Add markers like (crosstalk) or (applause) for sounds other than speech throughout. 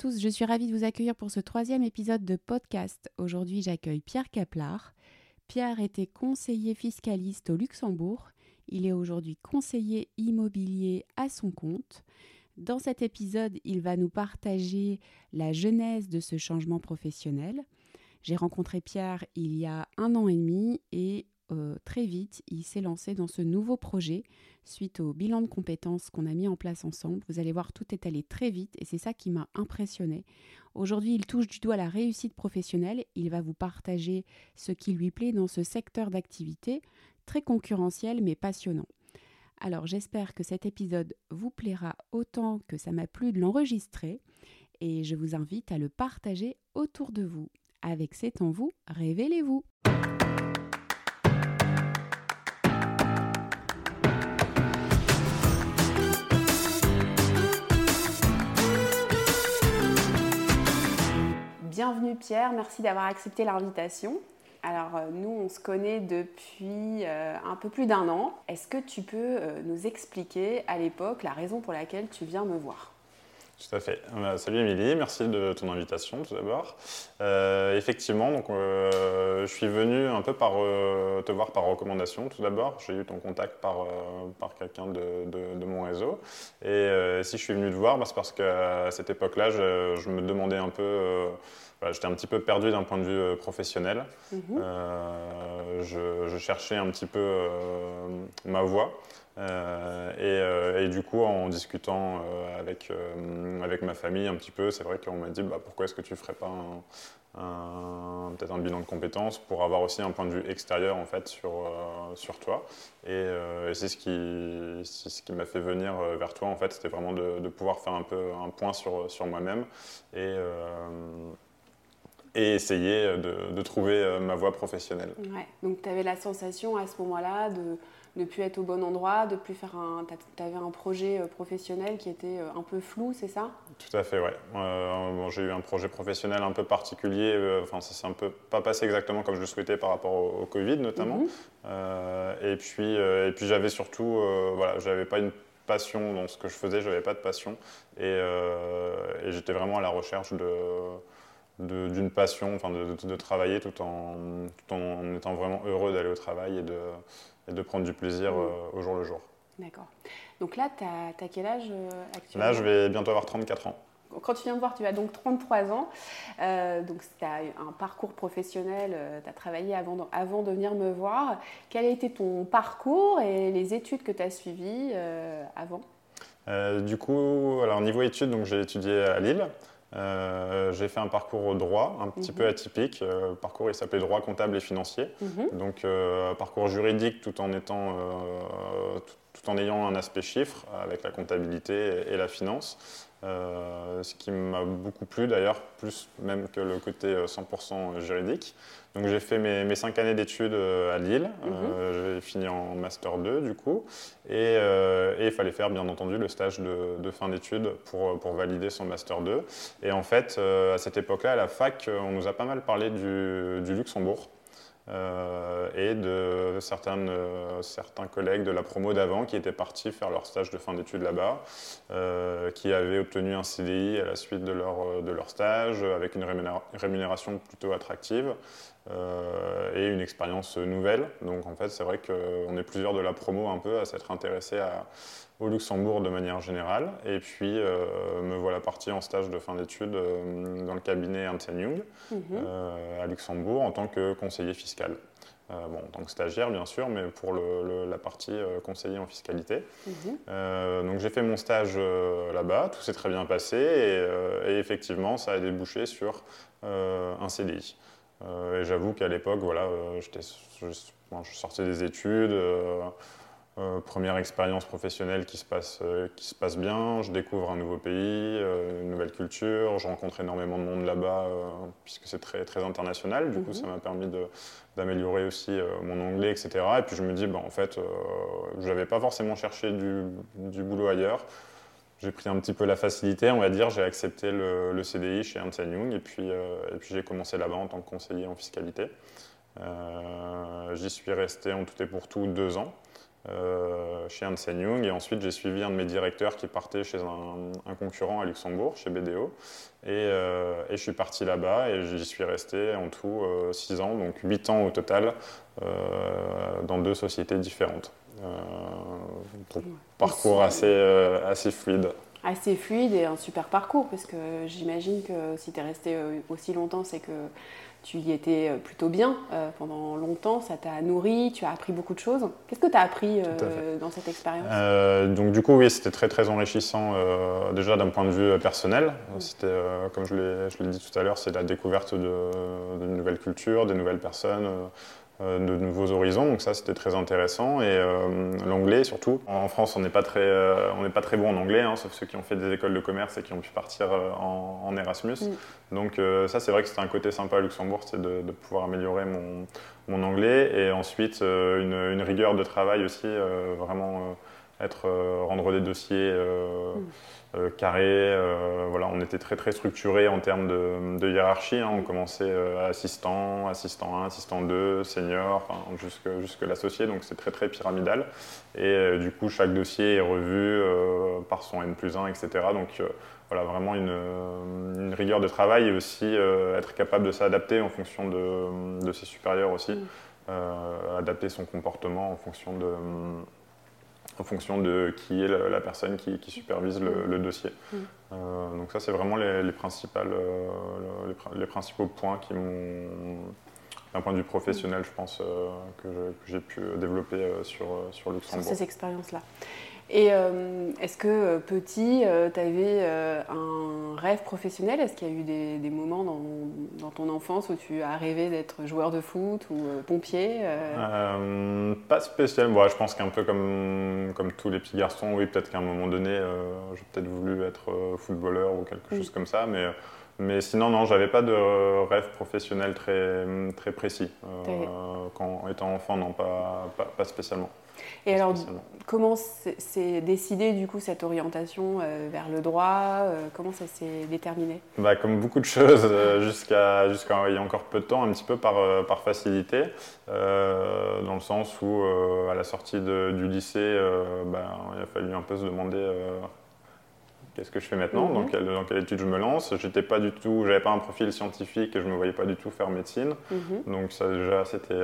tous, je suis ravie de vous accueillir pour ce troisième épisode de podcast. Aujourd'hui, j'accueille Pierre Caplard. Pierre était conseiller fiscaliste au Luxembourg. Il est aujourd'hui conseiller immobilier à son compte. Dans cet épisode, il va nous partager la genèse de ce changement professionnel. J'ai rencontré Pierre il y a un an et demi et euh, très vite, il s'est lancé dans ce nouveau projet suite au bilan de compétences qu'on a mis en place ensemble. Vous allez voir, tout est allé très vite et c'est ça qui m'a impressionné. Aujourd'hui, il touche du doigt la réussite professionnelle. Il va vous partager ce qui lui plaît dans ce secteur d'activité très concurrentiel mais passionnant. Alors j'espère que cet épisode vous plaira autant que ça m'a plu de l'enregistrer et je vous invite à le partager autour de vous. Avec C'est en vous, révélez-vous. Bienvenue Pierre, merci d'avoir accepté l'invitation. Alors euh, nous, on se connaît depuis euh, un peu plus d'un an. Est-ce que tu peux euh, nous expliquer à l'époque la raison pour laquelle tu viens me voir? Tout à fait. salut Émilie, merci de ton invitation tout d'abord. effectivement, donc, je suis venu un peu te voir par recommandation tout d'abord. J'ai eu ton contact par, par quelqu'un de, de, mon réseau. Et si je suis venu te voir, bah, c'est parce qu'à cette époque-là, je, je, me demandais un peu J'étais un petit peu perdu d'un point de vue euh, professionnel. Mhm. Euh, je, cherchais un petit peu euh, ma voie. Et, du coup, en discutant avec, avec ma famille un petit peu, c'est vrai qu'on m'a dit bah, pourquoi est-ce que tu ne ferais pas peut-être un bilan de compétences pour avoir aussi un point de vue extérieur en fait sur, sur toi. Et, c'est ce qui, ce qui m'a fait venir vers toi en fait, c'était vraiment de, de, pouvoir faire un peu un point sur, sur moi-même et et essayer de, trouver euh, ma voie professionnelle. Ouais. Donc tu avais la sensation à ce moment-là de ne plus être au bon endroit, de plus faire un... Tu avais un projet euh, professionnel qui était euh, un peu flou, c'est ça? Tout à fait, oui. j'ai eu un projet professionnel un peu particulier, enfin ça s'est un peu pas passé exactement comme je le souhaitais par rapport au, Covid notamment. Mhm. et puis, et puis j'avais surtout, voilà, j'avais pas une passion dans ce que je faisais, j'avais pas de passion. Et, et j'étais vraiment à la recherche de d'une passion, enfin de, travailler tout en, tout en étant vraiment heureux d'aller au travail et de, et de prendre du plaisir mmh. euh, au jour le jour. D'accord. Donc là, tu as, quel âge euh, actuellement? Là, je vais bientôt avoir 34 ans. Quand tu viens me voir, tu as donc 33 ans. Euh, donc tu as un parcours professionnel, tu as travaillé avant de, avant de venir me voir. Quel a été ton parcours et les études que tu as suivies avant? Du coup, alors niveau études, j'ai étudié à Lille. Euh, j'ai fait un parcours au droit, un petit peu mhm. atypique. Euh, le parcours, il s'appelait droit comptable et financier. Mhm. Donc, euh, parcours juridique tout en, étant, tout, en ayant un aspect chiffre avec la comptabilité et la finance. Euh, ce qui m'a beaucoup plu d'ailleurs, plus même que le côté 100% euh, juridique. Donc j'ai fait mes, mes, cinq années d'études euh, à Lille, mhm. j'ai fini en Master 2 du coup, et, il fallait faire bien entendu le stage de, de fin d'études pour, pour, valider son Master 2. Et en fait, à cette époque-là, à la fac, on nous a pas mal parlé du, du Luxembourg. Euh, et de euh, certains collègues de la promo d'avant qui étaient partis faire leur stage de fin d'études là-bas, euh, qui avaient obtenu un CDI à la suite de leur, de leur stage avec une rémunération plutôt attractive et une expérience nouvelle. Donc en fait, c'est vrai qu'on est plusieurs de la promo un peu à s'être intéressés à, au Luxembourg de manière générale. Et puis, euh, me voilà parti en stage de fin d'études euh, dans le cabinet Ernst Young mhm. euh, à Luxembourg en tant que conseiller fiscal. bon, en tant que stagiaire, bien sûr, mais pour la partie conseiller en fiscalité. Mhm. donc, j'ai fait mon stage là-bas, tout s'est très bien passé et, effectivement, ça a débouché sur un CDI. et j'avoue qu'à l'époque, voilà, je, je, sortais des études. Euh, première expérience professionnelle qui se, passe, euh, qui se passe bien, je découvre un nouveau pays, euh, une nouvelle culture, je rencontre énormément de monde là-bas puisque c'est très, très international, du coup mhm. ça m'a permis d'améliorer aussi mon anglais, etc. Et puis je me dis, bah, en fait, je n'avais pas forcément cherché du, du boulot ailleurs, j'ai pris un petit peu la facilité, on va dire, j'ai accepté le, le, CDI chez Ernst Young et puis, et puis j'ai commencé là-bas en tant que conseiller en fiscalité. J'y suis resté en tout et pour tout deux ans. Chez Hansen Young. Et ensuite, j'ai suivi un de mes directeurs qui partait chez un, concurrent à Luxembourg, chez BDO. Et, je suis parti là-bas et j'y suis resté en tout 6 ans, donc 8 ans au total, dans deux sociétés différentes. parcours assez, assez fluide assez fluide et un super parcours, parce que j'imagine que si tu es resté aussi longtemps, c'est que tu y étais euh, plutôt bien euh, pendant longtemps, ça t'a nourri, tu as appris beaucoup de choses. Qu'est-ce que tu as appris euh, dans cette expérience? Donc du coup, oui, c'était très très enrichissant déjà d'un point de vue personnel. Mm. C'était, comme je l'ai dit tout à l'heure, c'est la découverte de, de, nouvelles cultures, des nouvelles personnes, de nouveaux horizons. Donc ça, c'était très intéressant. Et euh, l'anglais, surtout. En France, on n'est pas, très, euh, on pas très bon en anglais, hein, sauf ceux qui ont fait des écoles de commerce et qui ont pu partir en, Erasmus. Mm. Donc ça, c'est vrai que c'était un côté sympa à Luxembourg, c'est de, pouvoir améliorer mon, mon, anglais. Et ensuite, une, rigueur de travail aussi, vraiment être, rendre des dossiers. Mm. Euh, carré. Euh, voilà, on était très très structuré en termes de, hiérarchie. Hein. On commençait euh, assistant, assistant 1, assistant 2, senior, jusque, jusque l'associé. Donc c'est très très pyramidal. Et du coup, chaque dossier est revu par son N plus 1, etc. Donc voilà, vraiment une, rigueur de travail et aussi être capable de s'adapter en fonction de, de, ses supérieurs aussi. Mm. adapter son comportement en fonction de en fonction de qui est la, personne qui, supervise le, dossier. Mm. Euh, donc ça, c'est vraiment les, principales, euh, les, principaux points qui m'ont, d'un point de vue professionnel, je pense, euh, que, j'ai pu développer sur, sur Luxembourg. Sur ces expériences-là. Et euh, est-ce que euh, petit, euh, tu avais un rêve professionnel? Est-ce qu'il y a eu des, moments dans, ton enfance où tu as rêvé d'être joueur de foot ou pompier Pas spécialement. je pense qu'un peu comme, comme tous les petits garçons, oui, peut-être qu'à un moment donné, j'ai peut-être voulu être footballeur ou quelque chose comme ça. Mais, mais sinon, non, j'avais pas de rêve professionnel très, très précis. quand étant enfant, non, pas, pas spécialement. Et alors, comment s'est décidé du coup cette orientation euh, vers le droit euh, Comment ça s'est déterminé? Bah, Comme beaucoup de choses, euh, jusqu'à il y a encore peu de temps, un petit peu par, par facilité, dans le sens où à la sortie du lycée, bah, il a fallu un peu se demander qu'est-ce que je fais maintenant, mhm. dans, quelle, dans, quelle, étude je me lance. J'étais pas du tout, j'avais pas un profil scientifique et je me voyais pas du tout faire médecine, mhm. donc ça déjà c'était.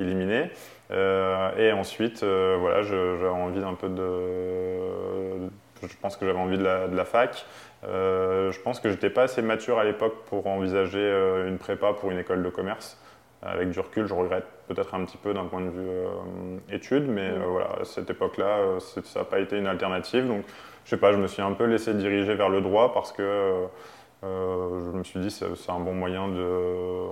Euh, et ensuite, euh, voilà, j'avais envie d'un peu de. Je pense que j'avais envie de la, fac. Euh, je pense que j'étais pas assez mature à l'époque pour envisager une prépa pour une école de commerce. Avec du recul, je regrette peut-être un petit peu d'un point de vue études, mais voilà, à cette époque-là, ça n'a pas été une alternative. Donc, je sais pas, je me suis un peu laissé diriger vers le droit parce que euh, je me suis dit c'est un bon moyen de.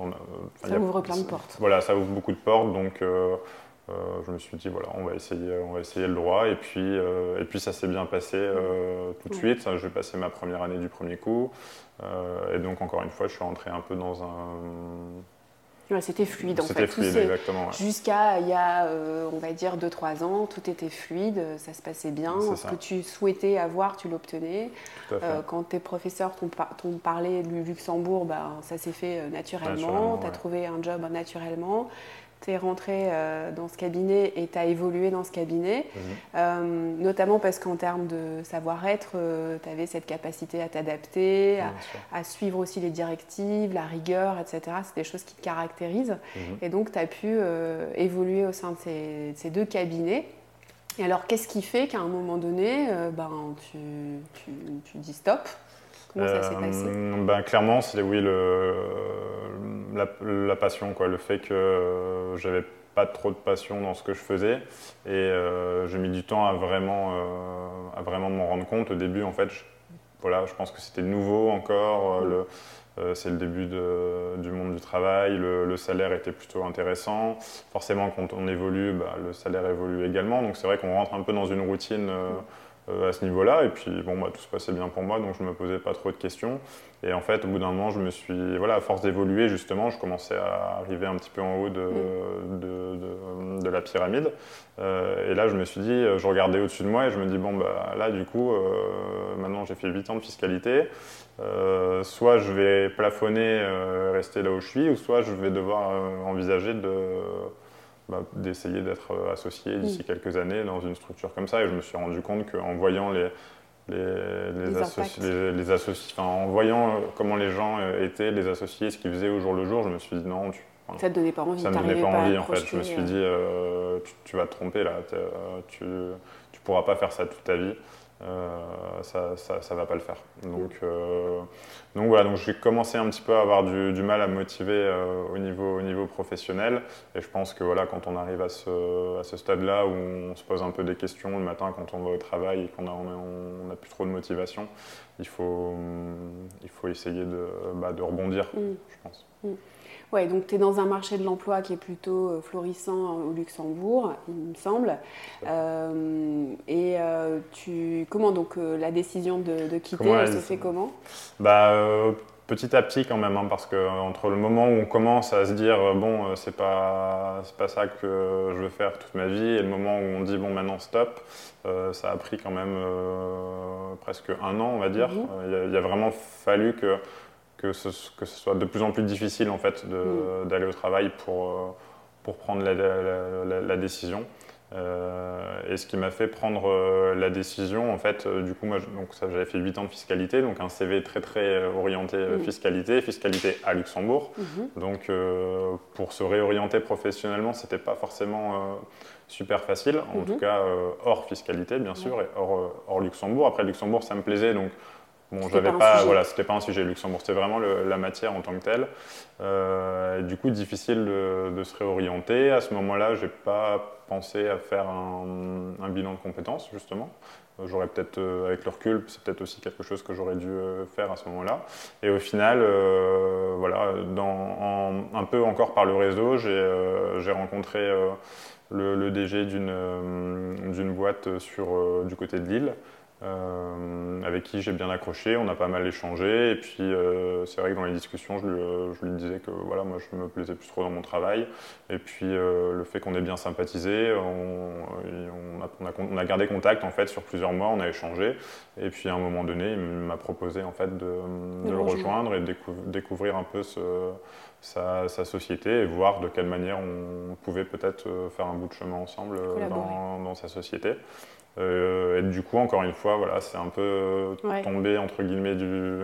ça ouvre plein de portes. Voilà, ça ouvre beaucoup de portes, donc euh, euh, je me suis dit voilà, on va essayer, on va essayer le droit, et puis et puis ça s'est bien passé tout de suite. Je vais passer ma première année du premier coup, et donc encore une fois, je suis rentré un peu dans un c'était fluide en fait. fluide, exactement. Jusqu'à il y a, euh, on va dire, 2-3 ans, tout était fluide, ça se passait bien. Ce que tu souhaitais avoir, tu l'obtenais. Euh, quand tes professeurs t'ont parlé du Luxembourg, ben, ça s'est fait euh, naturellement. tu as trouvé un job naturellement tu es rentré euh, dans ce cabinet et tu as évolué dans ce cabinet, mhm. euh, notamment parce qu'en termes de savoir-être, euh, tu avais cette capacité à t'adapter, à, suivre aussi les directives, la rigueur, etc. C'est des choses qui te caractérisent. Mhm. Et donc, tu as pu évoluer au sein de ces, deux cabinets. Et alors, qu'est-ce qui fait qu'à un moment donné, ben, tu, tu dis stop? Passé ben, Clairement, c'est oui, le, la, passion, quoi, le fait que euh, j'avais pas trop de passion dans ce que je faisais et euh, j'ai mis du temps à vraiment, euh, à vraiment m'en rendre compte. Au début, en fait, je, voilà, je pense que c'était nouveau encore. Le, c'est le début du monde du travail, le, salaire était plutôt intéressant. Forcément, quand on évolue, bah, le salaire évolue également. Donc c'est vrai qu'on rentre un peu dans une routine. Euh, à ce niveau-là. Et puis, bon, bah, tout se passait bien pour moi, donc je ne me posais pas trop de questions. Et en fait, au bout d'un moment, je me suis, voilà, à force d'évoluer, justement, je commençais à arriver un petit peu en haut de, mm. de, la pyramide. Euh, et là, je me suis dit, je regardais au-dessus de moi et je me dis, bon, bah, là, du coup, euh, maintenant j'ai fait 8 ans de fiscalité. soit je vais plafonner, rester là où je suis, ou soit je vais devoir envisager de bah, d'essayer d'être associé d'ici quelques années dans une structure comme ça. Et je me suis rendu compte qu'en voyant les, les, les, les, associés, en voyant comment les gens étaient, les associés, ce qu'ils faisaient au jour le jour, je me suis dit non, tu, ça te donnait pas envie. Ça me donnait pas envie en fait. Je me suis dit, tu, vas te tromper là, tu, tu pourras pas faire ça toute ta vie. Euh, ça, ça, va pas le faire. Donc, euh, voilà, donc j'ai commencé un petit peu à avoir du, mal à me motiver euh, au, niveau, au niveau professionnel. Et je pense que voilà, quand on arrive à ce, stade-là où on se pose un peu des questions le matin quand on va au travail et qu'on n'a on, a plus trop de motivation, il faut, il faut essayer de, bah, de rebondir, mm. je pense. Mm. Ouais, donc tu es dans un marché de l'emploi qui est plutôt euh, florissant au Luxembourg, il me semble. Euh, et euh, tu, comment donc la décision de, quitter, elle se fait comment? Bah, Petit à petit quand même, hein, parce que entre le moment où on commence à se dire bon, c'est pas, c'est pas ça que je veux faire toute ma vie, et le moment où on dit bon, maintenant stop, ça a pris quand même presque un an, on va dire. Mhm. il a vraiment fallu que que ce, que ce soit de plus en plus difficile en fait mm. d'aller au travail pour, euh, pour prendre la, la, décision. Euh, et ce qui m'a fait prendre euh, la décision, en fait, du coup, moi, j'avais fait 8 ans de fiscalité, donc un CV très très orienté mm. fiscalité, fiscalité à Luxembourg. Mm-hmm. Donc, pour se réorienter professionnellement, c'était pas forcément super facile, en mm-hmm. tout cas hors fiscalité, bien sûr, et hors, hors Luxembourg. Après, Luxembourg, ça me plaisait, donc Bon, j'avais pas, voilà, c'était pas un sujet Luxembourg, c'était vraiment la matière en tant que telle. Euh, du coup, difficile de, se réorienter. À ce moment-là, j'ai pas pensé à faire un, bilan de compétences justement. Euh, j'aurais peut-être, euh, avec le recul, c'est peut-être aussi quelque chose que j'aurais dû faire à ce moment-là. Et au final, voilà, dans, un peu encore par le réseau, j'ai rencontré le, le, DG d'une boîte sur, du côté de Lille. Euh, avec qui j'ai bien accroché, on a pas mal échangé, et puis euh, c'est vrai que dans les discussions, je lui, euh, je lui, disais que voilà, moi je me plaisais plus trop dans mon travail, et puis le fait qu'on ait bien sympathisé, on, on, a, on, a, gardé contact en fait sur plusieurs mois, on a échangé, et puis à un moment donné, il m'a proposé en fait de, de le rejoindre. et de découvrir un peu ce, sa, sa, société et voir de quelle manière on pouvait peut-être faire un bout de chemin ensemble dans, dans, sa société. Euh, et du coup, encore une fois, voilà, c'est un peu tombé entre guillemets du,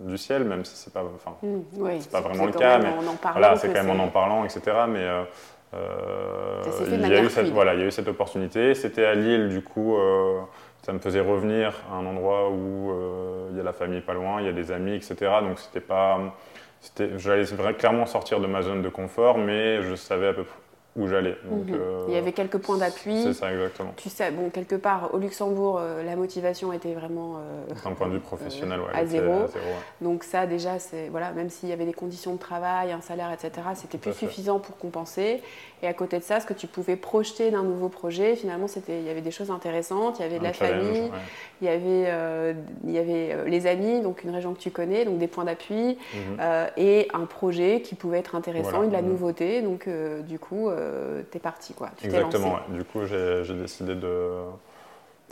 du ciel, même si c'est pas, enfin, mmh, c'est pas vraiment le cas, mais voilà, c'est quand même en en parlant, etc. Mais euh, euh il, y a eu cette, voilà, il y a eu cette opportunité. C'était à Lille, du coup, euh, ça me faisait revenir à un endroit où il y a la famille pas loin, il y a des amis, etc. Donc c'était pas, j'allais clairement sortir de ma zone de confort, mais je savais à peu près où j'allais. Mhm. Euh, Il y avait quelques points d'appui. C'est ça, exactement. Tu sais, bon, quelque part, au Luxembourg, euh, la motivation était vraiment. Euh, D'un point de vue professionnel, (laughs) ouais, à, zéro. Donc, ça, déjà, c'est, voilà, même s'il y avait des conditions de travail, un salaire, etc., c'était plus suffisant pour compenser. Et à côté de ça, ce que tu pouvais projeter d'un nouveau projet, finalement, c'était, il y avait des choses intéressantes, il y avait de la famille, il y avait, il y avait les amis, donc une région que tu connais, donc des points d'appui, mhm. et un projet qui pouvait être intéressant, de la mhm. nouveauté. Donc, du coup, euh, t'es parti. Quoi. Exactement, du coup j'ai décidé de,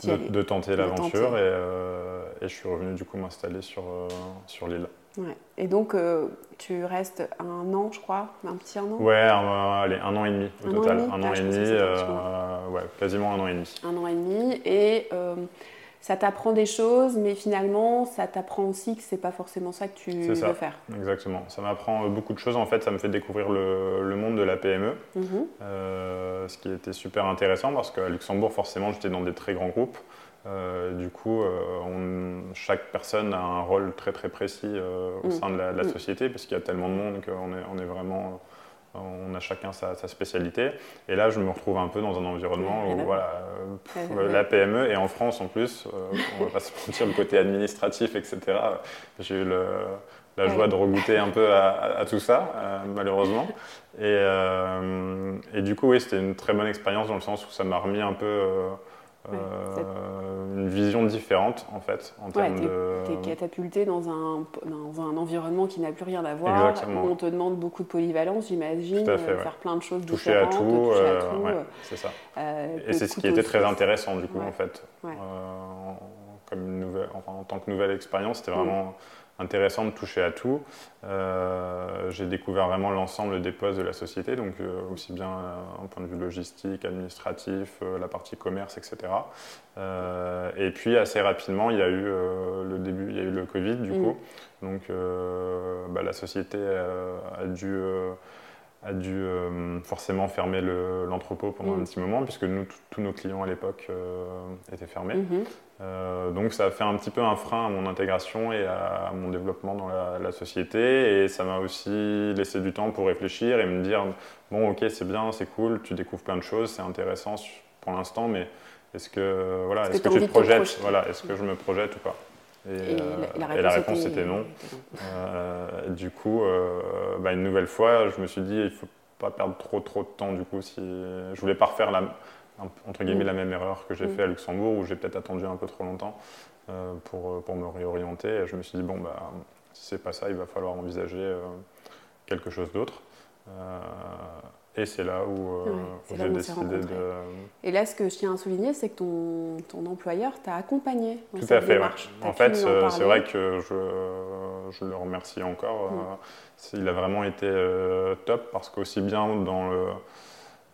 de, tenter l'aventure euh, et, je suis revenu du coup m'installer sur, euh, sur l'île. Ouais. Et donc tu restes un an, je crois, un petit an? Ouais, un, allez, un an et demi au total. un an et demi, ouais, quasiment un an et demi. Un an et demi. Et ça t'apprend des choses, mais finalement, ça t'apprend aussi que c'est pas forcément ça que tu veux faire. Exactement. Ça m'apprend beaucoup de choses. En fait, ça me fait découvrir le, monde de la PME, mhm. euh, ce qui était super intéressant parce qu'à Luxembourg, forcément, j'étais dans des très grands groupes. Euh, du coup, euh, chaque personne a un rôle très très précis au mhm. sein de la, mhm. société, parce qu'il y a tellement de monde qu'on est, on est vraiment on a chacun sa, spécialité. Et là, je me retrouve un peu dans un environnement où voilà, euh, la PME, et en France en plus, euh, on va pas se mentir, le côté administratif, etc. J'ai eu la joie de regoûter un peu à, tout ça, euh, malheureusement. Et, et, du coup, oui, c'était une très bonne expérience dans le sens où ça m'a remis un peu euh, une vision différente en fait en termes de. T'es catapulté dans un, dans un environnement qui n'a plus rien à voir. Où on te demande beaucoup de polyvalence, j'imagine, euh, faire plein de choses toucher différentes. À tout, toucher à euh, tout. c'est ça. Et c'est ce qui était très intéressant du coup en fait. comme une nouvelle, enfin, en tant que nouvelle expérience, c'était mm. vraiment intéressant de toucher à tout. Euh, j'ai découvert vraiment l'ensemble des postes de la société, donc euh, aussi bien en point de vue logistique, administratif, la partie commerce, etc. et puis assez rapidement, il y a eu le début, il y a eu le Covid du mm. coup, donc bah, la société a dû a dû euh, forcément fermer l'entrepôt pendant un mm. petit moment, puisque nous, tous nos clients à l'époque euh, étaient fermés. Mm-hmm. Euh, donc ça a fait un petit peu un frein à mon intégration et à, mon développement dans la, société. Et ça m'a aussi laissé du temps pour réfléchir et me dire, bon ok c'est bien, c'est cool, tu découvres plein de choses, c'est intéressant pour l'instant, mais est-ce que, voilà, est-ce que, tu te projettes? voilà, Est-ce que je me projette ou pas? Et, la, réponse, était, non. Euh, du coup, euh, bah, une nouvelle fois, je me suis dit, il ne faut pas perdre trop trop de temps. Du coup, si je voulais pas refaire la, entre guillemets mm. la même erreur que j'ai mm. fait à Luxembourg, où j'ai peut-être attendu un peu trop longtemps euh, pour, pour, me réorienter. Et je me suis dit, bon, bah, si c'est pas ça, il va falloir envisager quelque chose d'autre. Et c'est là où, euh, j'ai décidé de. Et là, ce que je tiens à souligner, c'est que ton, ton employeur t'a accompagné dans Tout cette à fait, démarche. En fait, euh, c'est vrai que je, je, le remercie encore. Mm. Euh, il a vraiment été top parce qu'aussi bien dans le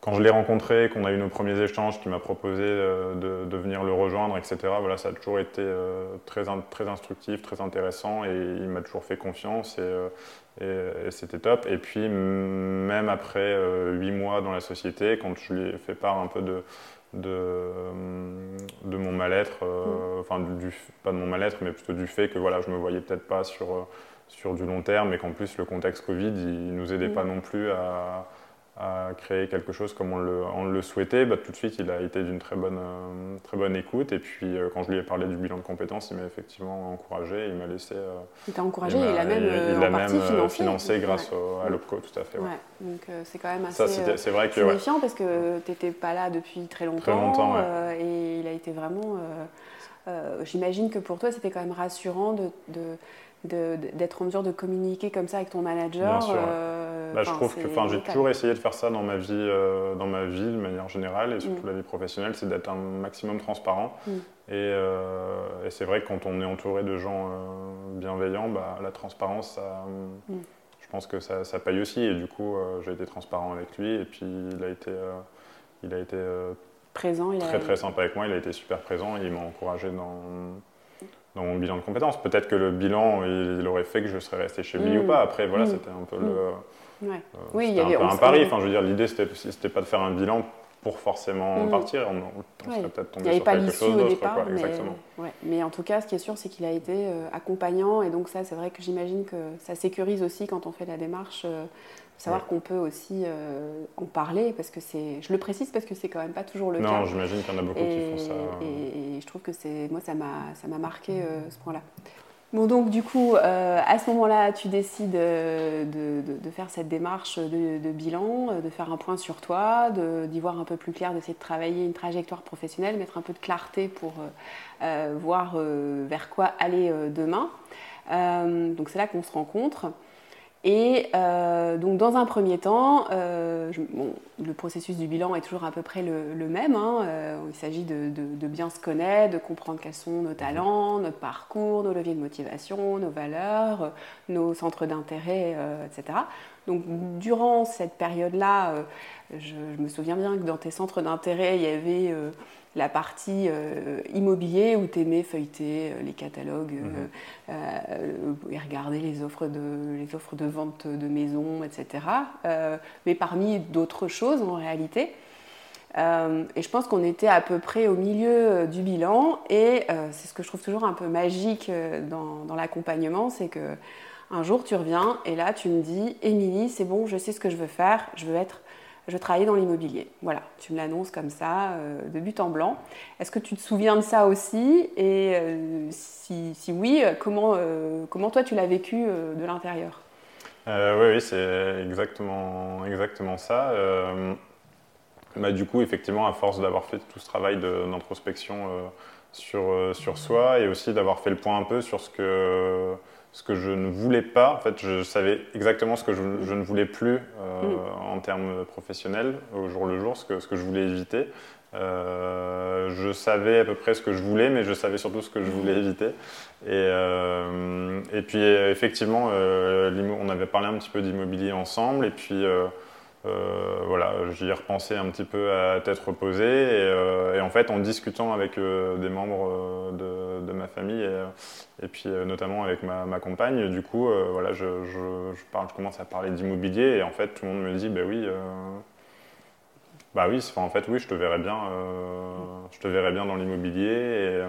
quand je l'ai rencontré, qu'on a eu nos premiers échanges, qu'il m'a proposé de, de, venir le rejoindre, etc., voilà, ça a toujours été très, très instructif, très intéressant et il m'a toujours fait confiance. Et, et, c'était top. Et puis, même après euh, huit mois dans la société, quand je lui ai fait part un peu de, de, de mon mal-être, euh, mm. enfin, du, pas de mon mal-être, mais plutôt du fait que voilà, je me voyais peut-être pas sur, euh, sur du long terme et qu'en plus, le contexte Covid, il nous aidait mm. pas non plus à à créer quelque chose comme on le, on le souhaitait, bah, tout de suite il a été d'une très bonne, euh, très bonne écoute. Et puis euh, quand je lui ai parlé du bilan de compétences, il m'a effectivement encouragé, il m'a laissé. Euh, il t'a encouragé et il a même, il, a même financé, grâce à l'OPCO, tout à fait. Ouais. Donc c'est quand même assez c'est vrai que, signifiant parce que tu n'étais pas là depuis très longtemps. Très longtemps et il a été vraiment. J'imagine que pour toi c'était quand même rassurant de, de d'être en mesure de communiquer comme ça avec ton manager. Euh, bah, je trouve que j'ai toujours essayé de faire ça dans ma vie, euh, dans ma vie de manière générale et surtout mm. la vie professionnelle, c'est d'être un maximum transparent. Mm. Euh, et, c'est vrai que quand on est entouré de gens bienveillants, bah, la transparence, mm. je pense que ça, ça, paye aussi. Et du coup, j'ai été transparent avec lui et puis il a été, il a été présent, très très sympa avec moi. Il a été super présent et il m'a encouragé dans dans mon bilan de compétences. Peut-être que le bilan, il, aurait fait que je serais resté chez lui ou pas. Après, voilà, c'était un peu le. Ouais. Euh, oui, il y avait, un peu un pari. Enfin, je veux dire, l'idée, c'était, pas de faire un bilan pour forcément mm. partir. On, serait peut-être tombé sur quelque chose d'autre. Mais, Exactement. Ouais. mais en tout cas, ce qui est sûr, c'est qu'il a été euh, accompagnant. Et donc, ça, c'est vrai que j'imagine que ça sécurise aussi quand on fait la démarche. Euh, savoir qu'on peut aussi euh, en parler, parce que c'est, je le précise parce que c'est quand même pas toujours le cas. Non, j'imagine qu'il y en a beaucoup qui font ça. Et, je trouve que c'est, moi, ça m'a, ça m'a marqué euh, ce point-là. Bon, donc du coup, euh, à ce moment-là, tu décides de, de, faire cette démarche de, bilan, de faire un point sur toi, d'y voir un peu plus clair, d'essayer de travailler une trajectoire professionnelle, mettre un peu de clarté pour voir vers quoi aller demain. donc c'est là qu'on se rencontre. Et euh, donc dans un premier temps, euh, le processus du bilan est toujours à peu près le, même. Hein. Euh, il s'agit de, bien se connaître, de comprendre quels sont nos talents, notre parcours, nos leviers de motivation, nos valeurs, nos centres d'intérêt, etc. Donc durant cette période-là, je, me souviens bien que dans tes centres d'intérêt, il y avait la partie euh, immobilier où tu aimais feuilleter euh, les catalogues mhm. euh, et regarder les offres, de, les offres de vente de maisons, etc. mais parmi d'autres choses en réalité. et je pense qu'on était à peu près au milieu du bilan et c'est ce que je trouve toujours un peu magique dans, dans l'accompagnement, c'est que un jour tu reviens et là tu me dis Émilie, c'est bon, je sais ce que je veux faire, je veux être je travaillais dans l'immobilier. Voilà, tu me l'annonces comme ça, euh, de but en blanc. Est-ce que tu te souviens de ça aussi Et euh, si, oui, comment, euh, comment toi tu l'as vécu de l'intérieur? Oui, oui c'est exactement, exactement ça. Bah, du coup, effectivement, à force d'avoir fait tout ce travail d'introspection sur, sur soi et aussi d'avoir fait le point un peu sur ce que ce que je ne voulais pas. En fait, je savais exactement ce que je, ne voulais plus euh, mm. en termes professionnels, au jour le jour, ce que, ce que je voulais éviter. je savais à peu près ce que je voulais, mais je savais surtout ce que je voulais éviter. Et, et puis effectivement, on avait parlé un petit peu d'immobilier ensemble, et puis euh, voilà, j'y ai repensé un petit peu à tête reposée et, euh, en fait en discutant avec euh, des membres de, ma famille et, puis notamment avec ma, compagne, du coup voilà, je, parle, je commence à parler d'immobilier et en fait tout le monde me dit bah oui, bah oui, en fait oui, je te verrais bien, je te verrais bien dans l'immobilier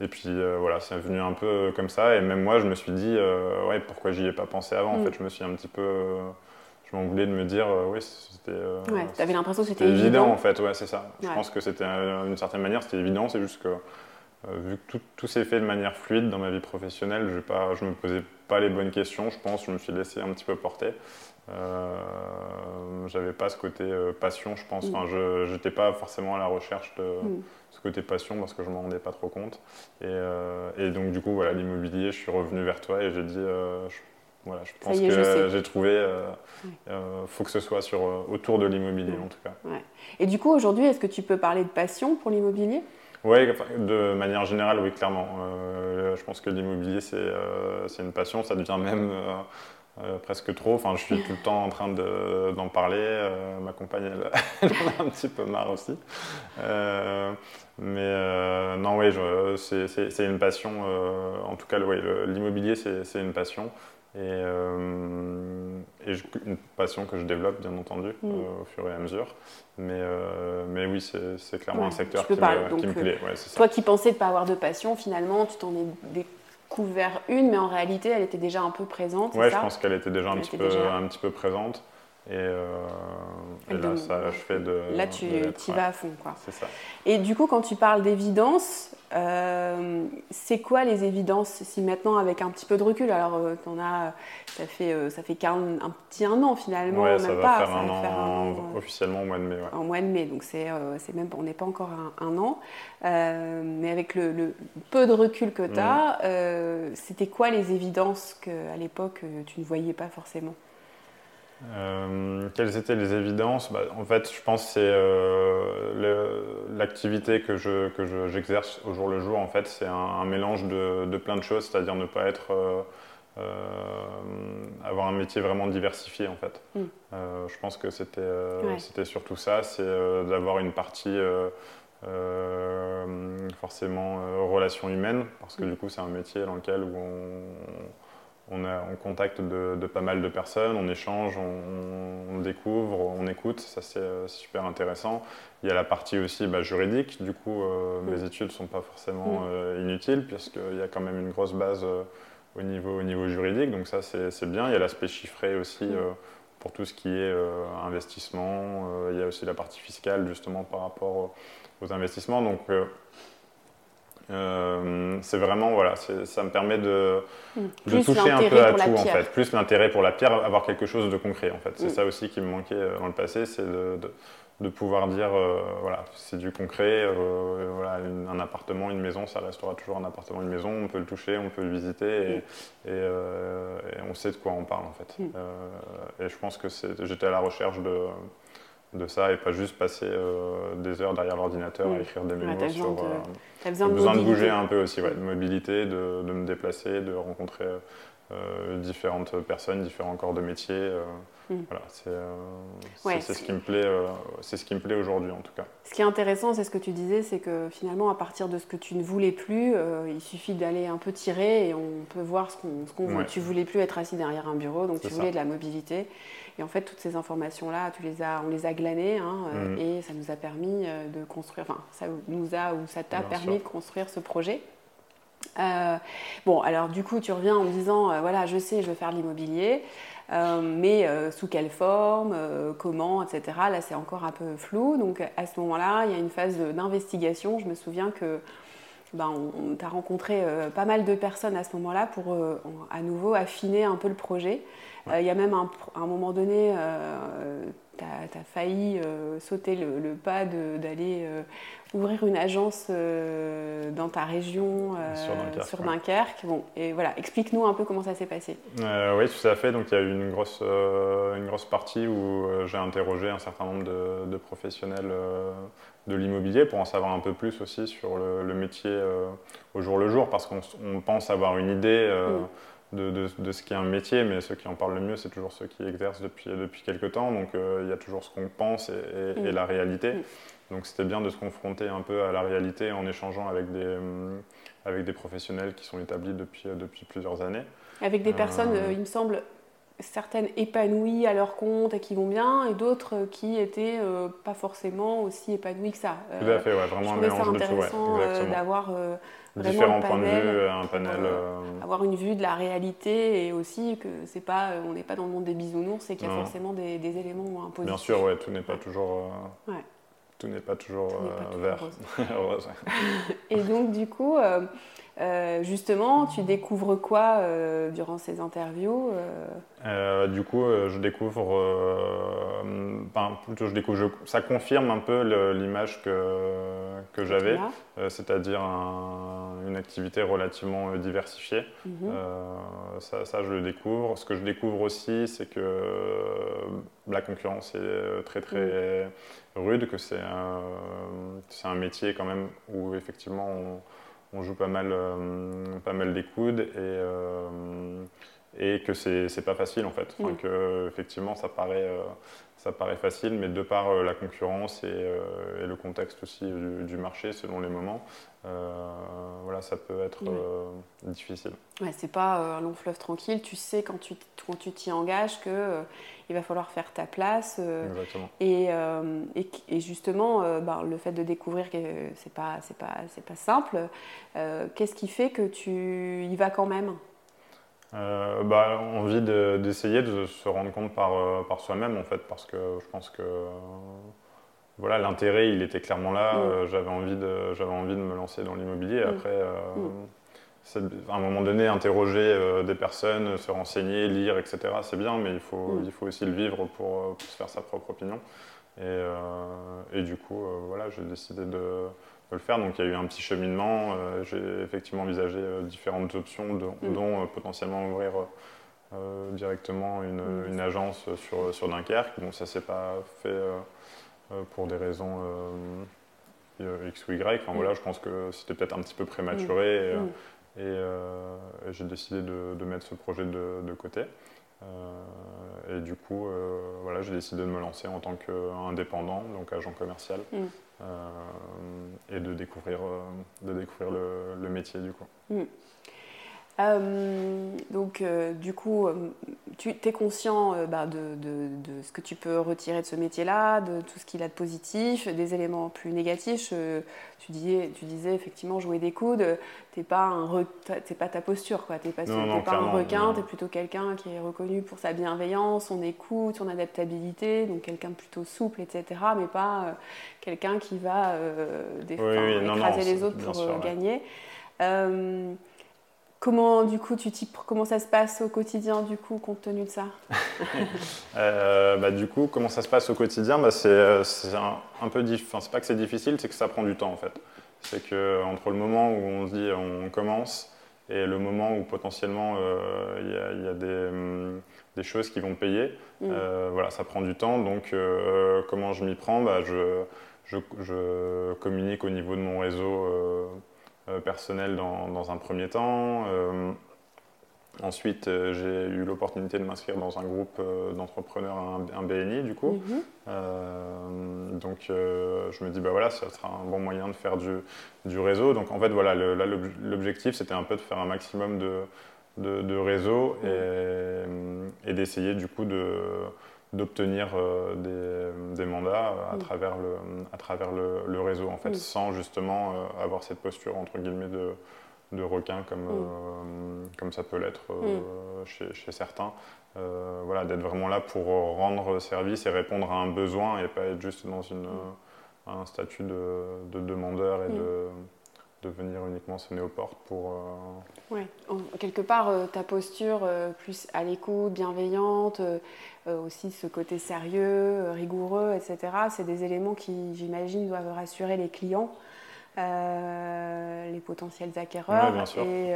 et, puis voilà, c'est venu un peu comme ça et même moi je me suis dit ouais pourquoi j'y ai pas pensé avant en mm. fait, je me suis un petit peu je m'en voulais de me dire, euh, oui, c'était. Euh, ouais, tu avais l'impression que c'était évident. évident. en fait, ouais, c'est ça. Je pense que c'était d'une certaine manière, c'était évident, c'est juste que euh, vu que tout, tout s'est fait de manière fluide dans ma vie professionnelle, je ne me posais pas les bonnes questions, je pense, je me suis laissé un petit peu porter. Euh, j'avais pas ce côté passion, je pense. Mm. Enfin, je n'étais pas forcément à la recherche de mm. ce côté passion parce que je m'en rendais pas trop compte. Et, et donc, du coup, voilà, l'immobilier, je suis revenu vers toi et j'ai dit, voilà, je pense que j'ai trouvé, il euh, euh, faut que ce soit sur, euh, autour de l'immobilier en tout cas. Et du coup, aujourd'hui, est-ce que tu peux parler de passion pour l'immobilier? Oui, de manière générale, oui, clairement. je pense que l'immobilier, c'est une passion, ça devient même presque trop. Enfin, je suis tout le temps en train d'en parler. ma compagne, (laughs) elle, en a un petit peu marre aussi. mais non, oui, c'est une passion. en tout cas, l'immobilier, c'est une passion. Et, euh, et, une passion que je développe, bien entendu, mm. euh, au fur et à mesure. Mais, euh, mais oui, c'est clairement un secteur qui me, plaît. toi qui pensais ne pas avoir de passion, finalement, tu t'en es découvert une, mais en réalité, elle était déjà un peu présente. Oui, je pense qu'elle était déjà, un, petit peu, un petit peu présente. Et, là, ça, je fais de. Là, tu y vas à fond. C'est ça. Et du coup, quand tu parles d'évidence, euh, c'est quoi les évidences si maintenant avec un petit peu de recul alors euh, as, ça fait euh, ça fait un, petit un an finalement ouais, ça va pas, faire un an officiellement au mois de mai en mois de mai donc c'est même on n'est pas encore un, an. Mais avec le, peu de recul que tu as mm. c'était quoi les évidences qu'à l'époque tu ne voyais pas forcément? Euh, quelles étaient les évidences? Bah, En fait, je pense que c'est euh, l'activité que j'exerce je, que j'exerce au jour le jour. En fait, c'est un, mélange de, de, plein de choses, c'est-à-dire ne pas être euh, avoir un métier vraiment diversifié en fait. Mm. je pense que c'était c'était surtout ça, c'est d'avoir une partie forcément relations humaines, parce que mm. du coup c'est un métier dans lequel où on on est en contact de, pas mal de personnes, on échange, on, découvre, on écoute, ça c'est euh, super intéressant. Il y a la partie aussi bah, juridique, du coup euh, mes études ne sont pas forcément mm. euh, inutiles puisqu'il y a quand même une grosse base au, niveau, au niveau juridique, donc ça c'est bien. Il y a l'aspect chiffré aussi mm. pour tout ce qui est investissement, il y a aussi la partie fiscale justement par rapport aux investissements. Donc euh, c'est vraiment, voilà, ça me permet de, hmm. de toucher un peu à tout en fait. Plus l'intérêt pour la pierre, avoir quelque chose de concret en fait. C'est hmm. ça aussi qui me manquait euh, dans le passé, c'est de, de, pouvoir dire, euh, voilà, c'est du concret, voilà, un appartement, une maison, ça restera toujours un appartement, une maison, on peut le toucher, on peut le visiter et, et, on sait de quoi on parle en fait. et je pense que j'étais à la recherche de de ça et pas juste passer euh, des heures derrière l'ordinateur à écrire des mémos sur. De, euh, besoin, de, bouger un peu aussi, de mobilité, de, de, me déplacer, de rencontrer euh, différentes personnes, différents corps de métier. Mm. Voilà, c'est ce qui me plaît, c'est ce qui me plaît aujourd'hui en tout cas. Ce qui est intéressant, c'est ce que tu disais, c'est que finalement, à partir de ce que tu ne voulais plus, il suffit d'aller un peu tirer et on peut voir ce qu'on veut. Tu voulais plus être assis derrière un bureau, donc tu voulais de la mobilité. Et en fait, toutes ces informations-là, tu les as, on les a glanées hein, euh, mm. et ça nous a permis euh, de construire, enfin, ça nous a ou ça t'a permis de construire ce projet. Euh, bon, alors du coup, tu reviens en disant, voilà, je sais, je veux faire de l'immobilier, mais sous quelle forme, comment, etc. Là, c'est encore un peu flou. Donc à ce moment-là, il y a une phase d'investigation. Je me souviens que ben, on, rencontré pas mal de personnes à ce moment-là pour à nouveau affiner un peu le projet. Euh, il y a même un, moment donné, euh, as, failli sauter le, pas d'aller ouvrir une agence dans ta région sur Dunkerque. Bon, et voilà, explique-nous un peu comment ça s'est passé. oui, tout à fait. Donc il y a eu une grosse, une grosse partie où j'ai interrogé un certain nombre de, de professionnels de l'immobilier pour en savoir un peu plus aussi sur le, métier euh, au jour le jour parce qu'on pense avoir une idée euh, de, de, ce qu'est un métier, mais ceux qui en parlent le mieux, c'est toujours ceux qui exercent depuis, depuis quelques temps. Donc euh, il y a toujours ce qu'on pense et, la réalité. Donc c'était bien de se confronter un peu à la réalité en échangeant avec des, avec des professionnels qui sont établis depuis, depuis plusieurs années. Avec des personnes, il me semble, certaines épanouies à leur compte et qui vont bien, et d'autres qui étaient euh, pas forcément aussi épanouies que ça. tout à fait, ouais, vraiment je un mélange ça intéressant euh, d'avoir euh, différents points de vue, un panel, avoir une vue de la réalité et aussi que c'est pas, on n'est pas dans le monde des bisounours, c'est qu'il y a forcément des, des, éléments un Bien sûr, ouais, tout n'est pas toujours. Tout n'est pas toujours vert. (laughs) (laughs) et donc du coup. Euh, justement, tu découvres quoi euh, durant ces interviews euh? Du coup, je découvre, enfin, plutôt je découvre, ça confirme un peu l'image que, que j'avais, c'est-à-dire une activité relativement diversifiée. Mhm. Ça, ça, je le découvre. Ce que je découvre aussi, c'est que la concurrence est très très rude, que c'est un, métier quand même où effectivement on on joue pas mal, euh, pas mal des coudes et, euh, et que c'est pas facile en fait. Enfin, que, effectivement, ça paraît, euh, ça paraît facile, mais de par la concurrence et, le contexte aussi du, marché selon les moments, voilà, ça peut être difficile. Ouais, c'est pas un long fleuve tranquille. Tu sais quand tu quand tu t'y engages que il va falloir faire ta place. Euh, et, euh, et, et, justement, euh, ben, le fait de découvrir que c'est pas, c'est pas, c'est pas simple, qu'est-ce qui fait que tu y vas quand même? Bah, envie d'essayer de, se rendre compte par, par soi-même en fait parce que je pense que voilà l'intérêt il était clairement là mm. j'avais envie de envie de me lancer dans l'immobilier mm. après mm à un moment donné, interroger euh, des personnes, se renseigner, lire, etc., c'est bien, mais il faut, il faut aussi le vivre pour, euh, se faire sa propre opinion. Et, euh, du coup, voilà, j'ai décidé de, le faire. Donc il y a eu un petit cheminement. j'ai effectivement envisagé différentes options, mm. dont potentiellement ouvrir directement une, mm. agence sur, sur Dunkerque. Bon, ça ne s'est pas fait pour des raisons X ou Y. Enfin, voilà, je pense que c'était peut-être un petit peu prématuré. Euh, et, j'ai décidé de, mettre ce projet de, côté. Euh, et du coup, euh, voilà, j'ai décidé de me lancer en tant qu'indépendant, donc agent commercial, mm. et de découvrir, de découvrir le, métier du coup. Mm. Euh, donc, euh, du coup, euh, tu es conscient bah, de, de, ce que tu peux retirer de ce métier-là, de tout ce qu'il a de positif, des éléments plus négatifs. tu, disais, tu disais effectivement jouer des coudes, t'es pas, un pas ta posture, tu n'es pas, pas un requin, tu es plutôt quelqu'un qui est reconnu pour sa bienveillance, son écoute, son adaptabilité, donc quelqu'un de plutôt souple, etc., mais pas quelqu'un qui va écraser les autres pour gagner. Comment, du coup, tu comment ça se passe au quotidien, du coup, compte tenu de ça? (laughs) Euh, bah, Du coup, comment ça se passe au quotidien? Bah, C'est euh, un, peu difficile. Enfin, c'est pas que c'est difficile, c'est que ça prend du temps, en fait. C'est que entre le moment où on se dit on commence et le moment où potentiellement euh, il y, a, des, hum, des, choses qui vont payer, mm. voilà, ça prend du temps. Donc, comment je m'y prends? Bah, je, je, je, communique au niveau de mon réseau euh, personnel dans, dans, un premier temps. Euh, ensuite, euh, j'ai eu l'opportunité de m'inscrire dans un groupe d'entrepreneurs, un, BNI du coup. Mhm. donc, je me dis, bah voilà, ça sera un bon moyen de faire du, du réseau. Donc, en fait, voilà, là, l'objectif, c'était un peu de faire un maximum de, de, de réseau et, et d'essayer du coup de d'obtenir euh, des, mandats à mm. travers, le, à travers le, réseau, en fait, mm. sans justement euh, avoir cette posture, entre guillemets, de, de requin comme, mm. euh, comme ça peut l'être chez, chez, certains. voilà, d'être vraiment là pour rendre service et répondre à un besoin et pas être juste dans une, un statut de, de demandeur et de, de venir uniquement sonner aux portes pour. Ouais. quelque part, ta posture plus à l'écoute, bienveillante, aussi ce côté sérieux, rigoureux, etc. C'est des éléments qui, j'imagine, doivent rassurer les clients. les potentiels acquéreurs. et,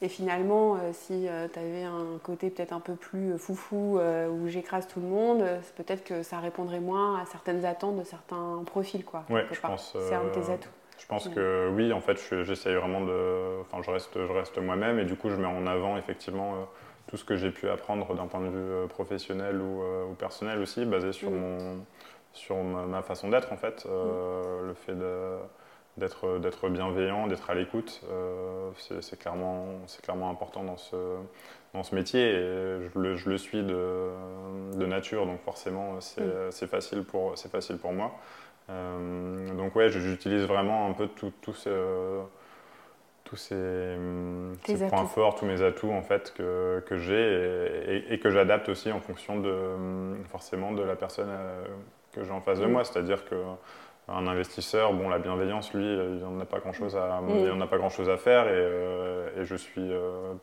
et, finalement, si tu avais un côté peut-être un peu plus foufou où j'écrase tout le monde, peut-être que ça répondrait moins à certaines attentes de certains profils. Quoi, je pense. C'est un de tes atouts. Je pense que oui, en fait, j'essaye vraiment de. Enfin, je reste, je reste moi-même et du coup, je mets en avant effectivement euh, tout ce que j'ai pu apprendre d'un point de vue euh, professionnel euh, ou, personnel aussi, basé sur, mm. mon, sur ma, façon d'être en fait. Mm. Le fait d'être d'être bienveillant, d'être à l'écoute, c'est clairement, clairement important dans ce, dans ce métier et je le, je le suis de, de, nature, donc forcément, c'est mm. facile, pour, facile pour moi. Euh, donc ouais, j'utilise vraiment un peu tous ces, tous ces, points forts, tous mes atouts en fait que, que j'ai et, que j'adapte aussi en fonction de forcément de la personne euh, que j'ai en face de moi. C'est-à-dire que un investisseur, bon, la bienveillance, lui, il n'en a pas grand-chose à, a pas grand-chose à faire, et, euh, et je suis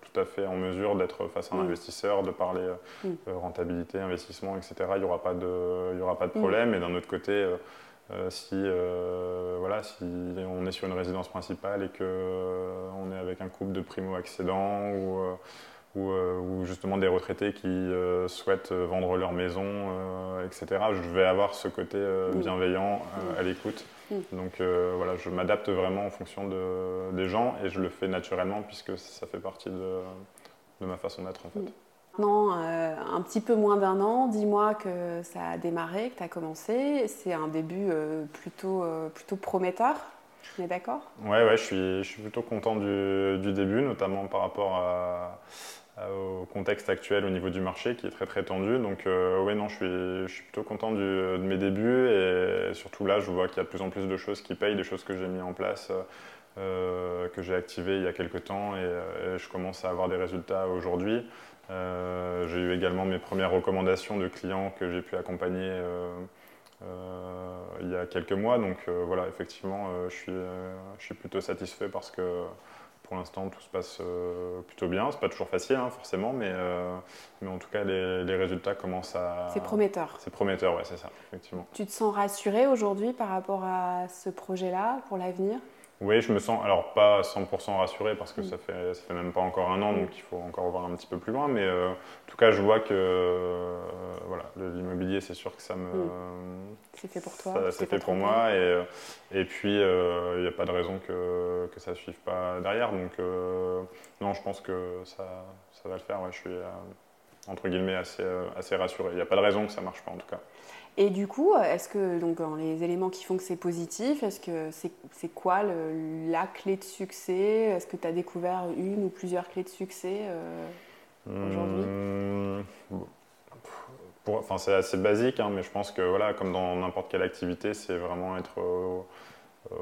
tout à fait en mesure d'être face à un investisseur, de parler rentabilité, investissement, etc. Il n'y aura pas de, il y aura pas de problème. Et d'un autre côté, euh, si, euh, voilà, si on est sur une résidence principale et qu'on euh, est avec un couple de primo-accédants ou, ou, justement des retraités qui souhaitent vendre leur maison, etc., je vais avoir ce côté bienveillant à l'écoute. Donc voilà, je m'adapte vraiment en fonction de, des gens et je le fais naturellement puisque ça fait partie de, de ma façon d'être en fait. Euh, un petit peu moins d'un an, dis-moi que ça a démarré, que tu as commencé. C'est un début euh, plutôt, euh, plutôt prometteur. Tu es d'accord? Ouais, ouais je, suis, je suis plutôt content du, du début, notamment par rapport au contexte actuel au niveau du marché qui est très très tendu. Donc, ouais, non, je suis, je suis plutôt content de mes débuts et surtout là, je vois qu'il y a de plus en plus de choses qui payent, des choses que j'ai mis en place. que j'ai activées il y a quelques temps et, je commence à avoir des résultats aujourd'hui. Euh, j'ai eu également mes premières recommandations de clients que j'ai pu accompagner euh, euh, il y a quelques mois. Donc voilà, effectivement, je, suis, je suis plutôt satisfait parce que pour l'instant, tout se passe plutôt bien. C'est pas toujours facile, hein, forcément, mais, mais en tout cas, les, les résultats commencent à. C'est prometteur. C'est prometteur, ouais, c'est ça, effectivement. Tu te sens rassuré aujourd'hui par rapport à ce projet-là pour l'avenir? Oui, je me sens, alors pas 100% rassuré parce que mm. ça fait, ça fait même pas encore un an, donc il faut encore voir un petit peu plus loin. Mais euh, en tout cas, je vois que euh, voilà, l'immobilier, c'est sûr que ça me. Mm. C'est fait pour toi. C'est fait pour moi. Et, euh, et puis, il n'y a pas de raison que, que ça ne suive pas derrière. Donc, non, je pense que ça, ça va le faire. Ouais, je suis, entre guillemets, assez, assez rassuré. Il n'y a pas de raison que ça ne marche pas, en tout cas. Et du coup, est-ce que donc, dans les éléments qui font que c'est positif, est-ce que c'est quoi la clé de succès? Est-ce que tu as découvert une ou plusieurs clés de succès euh, aujourd'hui? Mmh, Enfin, c'est assez basique, hein, mais je pense que voilà, comme dans n'importe quelle activité, c'est vraiment être au,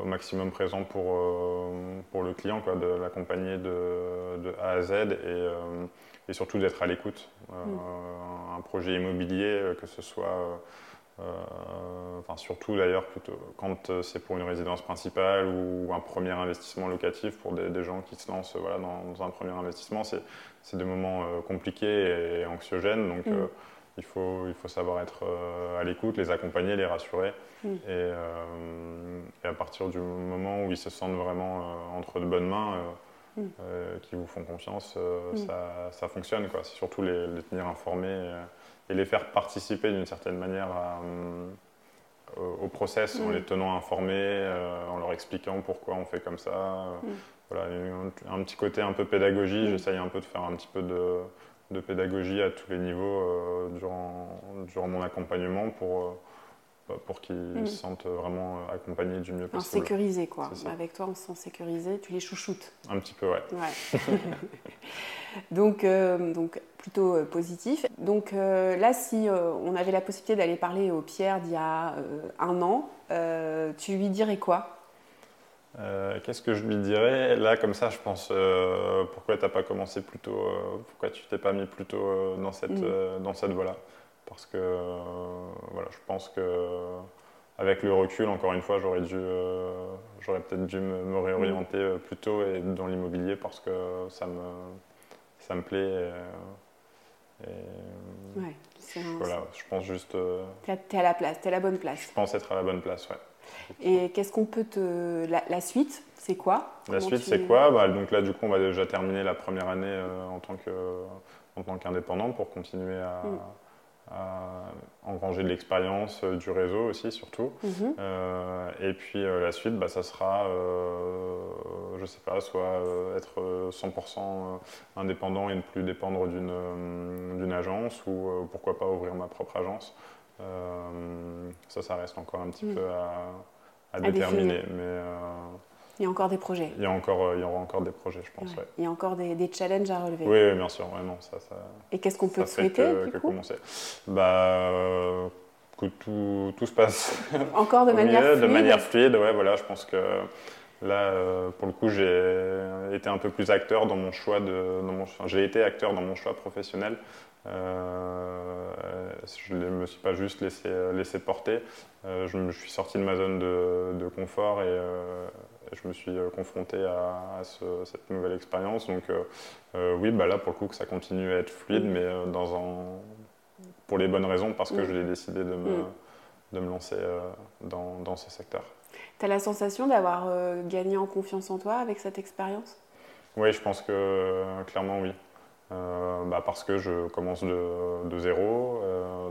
maximum présent pour, euh, pour le client, quoi, de l'accompagner de, de, A à Z et, euh, et surtout d'être à l'écoute. Mmh. Un projet immobilier, que ce soit enfin, surtout d'ailleurs quand euh, c'est pour une résidence principale ou un premier investissement locatif pour des, gens qui se lancent voilà, dans, un premier investissement, c'est des moments euh, compliqués et anxiogènes. Donc mm. il, faut, il faut savoir être à l'écoute, les accompagner, les rassurer. Mm. Et, et, à partir du moment où ils se sentent vraiment entre de bonnes mains, mm. qui vous font confiance, ça, ça, fonctionne. C'est surtout les, les, tenir informés et les faire participer d'une certaine manière euh, au process en mm. les tenant informés, euh, en leur expliquant pourquoi on fait comme ça. Mm. Voilà, un, petit côté un peu pédagogie, mm. j'essaye un peu de faire un petit peu de, de pédagogie à tous les niveaux euh, durant, durant mon accompagnement pour pour qu'ils se sentent vraiment accompagnés du mieux possible. En sécurisé, quoi. Avec toi, on se sent sécurisé, tu les chouchoutes. Un petit peu, ouais. ouais. (laughs) donc, donc, plutôt euh, positif. Donc euh, là, si euh, on avait la possibilité d'aller parler au Pierre d'il y a un an, tu lui dirais quoi? Qu'est-ce que je lui dirais? Là, comme ça, je pense, pourquoi tu n'as pas commencé plus tôt Pourquoi tu t'es pas mis plus tôt dans cette, mm. dans cette voie-là? Parce que, voilà, je pense que avec le recul, encore une fois, j'aurais dû, j'aurais peut-être dû me, réorienter mm. plus tôt et dans l'immobilier parce que ça me, ça me plaît. ouais, voilà, je pense juste. Tu es à la place, tu es à la bonne place. Je pense être à la bonne place, ouais. Et qu'est-ce qu'on peut te. La, suite, c'est quoi? La suite, c'est quoi? Bah, Donc là, du coup, on va déjà terminer la première année en tant que en tant qu'indépendant pour continuer à, mm à engranger de l'expérience, euh, du réseau aussi surtout. Mhm. Euh, et puis euh, la suite, bah, ça sera, je sais pas, soit être 100% indépendant et ne plus dépendre d'une agence ou pourquoi pas ouvrir ma propre agence. ça, ça reste encore un petit mm. peu à, déterminer. Mais, il y a encore des projets. Il y, a encore, euh, il y aura encore des projets, je pense. Il y a encore des, des, challenges à relever. Oui, bien sûr. vraiment ça, ça, Et qu'est-ce qu'on peut te souhaiter que, que commencer bah, Que tout, tout, se passe (laughs) encore de manière fluide. De manière fluide, ouais, voilà. Je pense que là, euh, pour le coup, j'ai été un peu plus acteur dans mon choix de. J'ai été acteur dans mon choix professionnel. Euh, je ne me suis pas juste laissé, laissé porter. je me suis sorti de ma zone de, de confort et, je me suis euh, confronté à, cette nouvelle expérience. Donc euh, euh, oui, bah là pour le coup que ça continue à être fluide, mm. mais dans un, pour les bonnes raisons, parce que mm. j'ai décidé de me, mm. de me lancer dans, dans, ce secteur. Tu as la sensation d'avoir gagné en confiance en toi avec cette expérience? Oui, je pense que clairement oui. bah parce que je commence de, de zéro,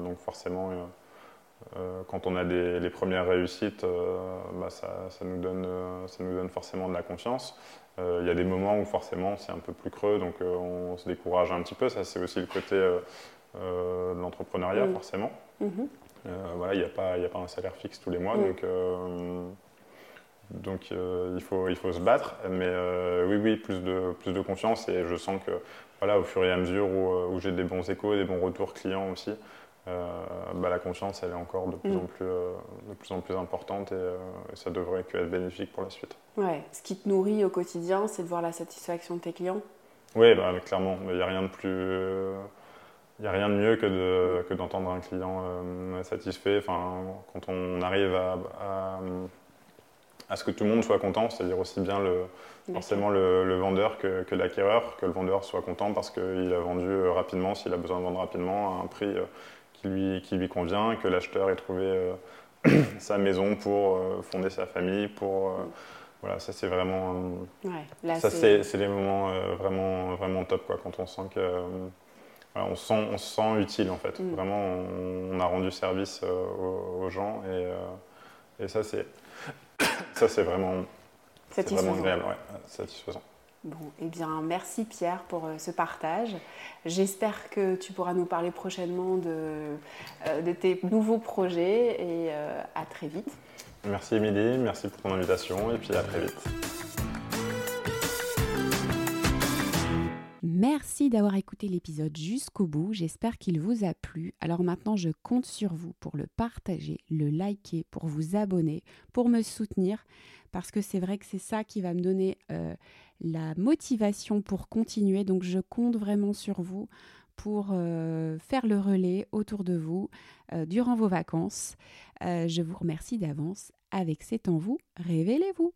donc forcément quand on a des, les premières réussites, euh, bah ça, ça, nous donne, euh, ça nous donne forcément de la confiance. Il y a des moments où forcément c'est un peu plus creux, donc on se décourage un petit peu. Ça, c'est aussi le côté de l'entrepreneuriat, forcément. Mhm. voilà, il n'y a, pas, a pas un salaire fixe tous les mois, donc, donc il, faut, il faut se battre. Mais oui, oui, plus de, plus de confiance et je sens que voilà, au fur et à mesure où, où j'ai des bons échos, des bons retours clients aussi, euh, bah, la confiance, elle est encore de plus, mm. en, plus, euh, de plus en plus importante euh, et, ça devrait être bénéfique pour la suite. Ouais. Ce qui te nourrit au quotidien, c'est de voir la satisfaction de tes clients? Oui, bah, clairement. Il n'y a rien de plus. Il n'y a rien de mieux que, de, que d'entendre un client satisfait. Enfin, quand on arrive à, à, ce que tout le monde soit content, c'est-à-dire aussi bien le, forcément le, vendeur que, que, l'acquéreur, que le vendeur soit content parce qu'il a vendu rapidement, s'il a besoin de vendre rapidement, à un prix qui lui, qui lui convient, que l'acheteur ait trouvé euh, (clears throat) sa maison pour euh, fonder sa famille, pour... Euh, voilà, ça c'est vraiment... ça c'est les moments vraiment, vraiment top, quoi, quand on sent que... on, sent, on se sent utile en fait. Mm. Vraiment, on, a rendu service aux, gens et, et ça c'est (coughs) ça c'est vraiment, satisfaisant. Vraiment agréable, ouais, satisfaisant. Bon, eh bien, merci Pierre pour euh, ce partage. J'espère que tu pourras nous parler prochainement de, euh, de tes nouveaux projets et euh, à très vite. Merci Émilie, merci pour ton invitation et puis à très vite. Merci d'avoir écouté l'épisode jusqu'au bout, j'espère qu'il vous a plu. Alors maintenant je compte sur vous pour le partager, le liker, pour vous abonner, pour me soutenir, parce que c'est vrai que c'est ça qui va me donner la motivation pour continuer. Donc je compte vraiment sur vous pour euh, faire le relais autour de vous euh, durant vos vacances. Euh, je vous remercie d'avance. Avec C'est en vous, révélez-vous.